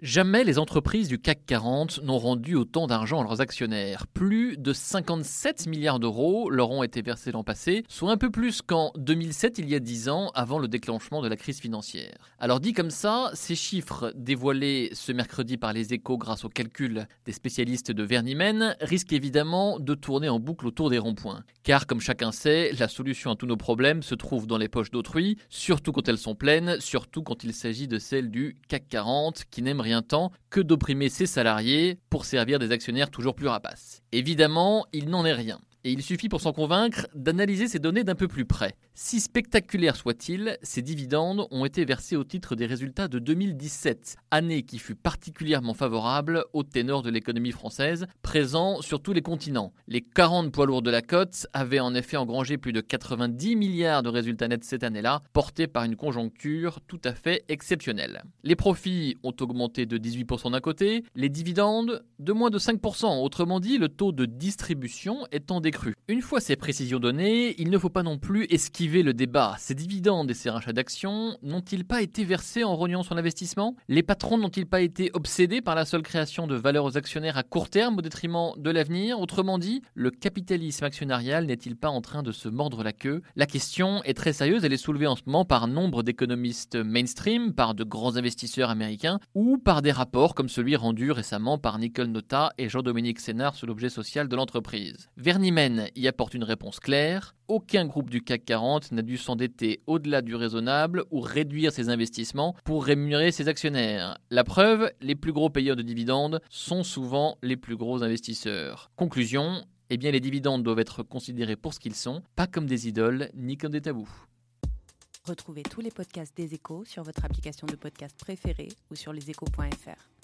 Jamais les entreprises du CAC 40 n'ont rendu autant d'argent à leurs actionnaires. Plus de 57 milliards d'euros leur ont été versés l'an passé, soit un peu plus qu'en 2007, il y a 10 ans, avant le déclenchement de la crise financière. Alors dit comme ça, ces chiffres dévoilés ce mercredi par les échos grâce au calcul des spécialistes de Vernimen risquent évidemment de tourner en boucle autour des ronds-points. Car comme chacun sait, la solution à tous nos problèmes se trouve dans les poches d'autrui, surtout quand elles sont pleines, surtout quand il s'agit de celles du CAC 40 qui n'aiment rien temps que d'opprimer ses salariés pour servir des actionnaires toujours plus rapaces. Évidemment, il n'en est rien et il suffit pour s'en convaincre d'analyser ces données d'un peu plus près. Si spectaculaires soient-ils, ces dividendes ont été versés au titre des résultats de 2017, année qui fut particulièrement favorable aux ténors de l'économie française, présents sur tous les continents. Les 40 poids lourds de la cote avaient en effet engrangé plus de 90 milliards de résultats nets cette année-là, portés par une conjoncture tout à fait exceptionnelle. Les profits ont augmenté de 18% d'un côté, les dividendes de moins de 5%, autrement dit le taux de distribution étant une fois ces précisions données, il ne faut pas non plus esquiver le débat. Ces dividendes et ces rachats d'actions n'ont-ils pas été versés en rognant son investissement Les patrons n'ont-ils pas été obsédés par la seule création de valeur aux actionnaires à court terme au détriment de l'avenir? Autrement dit, le capitalisme actionnarial n'est-il pas en train de se mordre la queue? La question est très sérieuse, elle est soulevée en ce moment par nombre d'économistes mainstream, par de grands investisseurs américains ou par des rapports comme celui rendu récemment par Nicole Nota et Jean-Dominique Sénard sur l'objet social de l'entreprise. Y apporte une réponse claire. Aucun groupe du CAC 40 n'a dû s'endetter au-delà du raisonnable ou réduire ses investissements pour rémunérer ses actionnaires. La preuve, les plus gros payeurs de dividendes sont souvent les plus gros investisseurs. Conclusion, eh bien les dividendes doivent être considérés pour ce qu'ils sont, pas comme des idoles ni comme des tabous. Retrouvez tous les podcasts des échos sur votre application de podcast préférée ou sur leséchos.fr.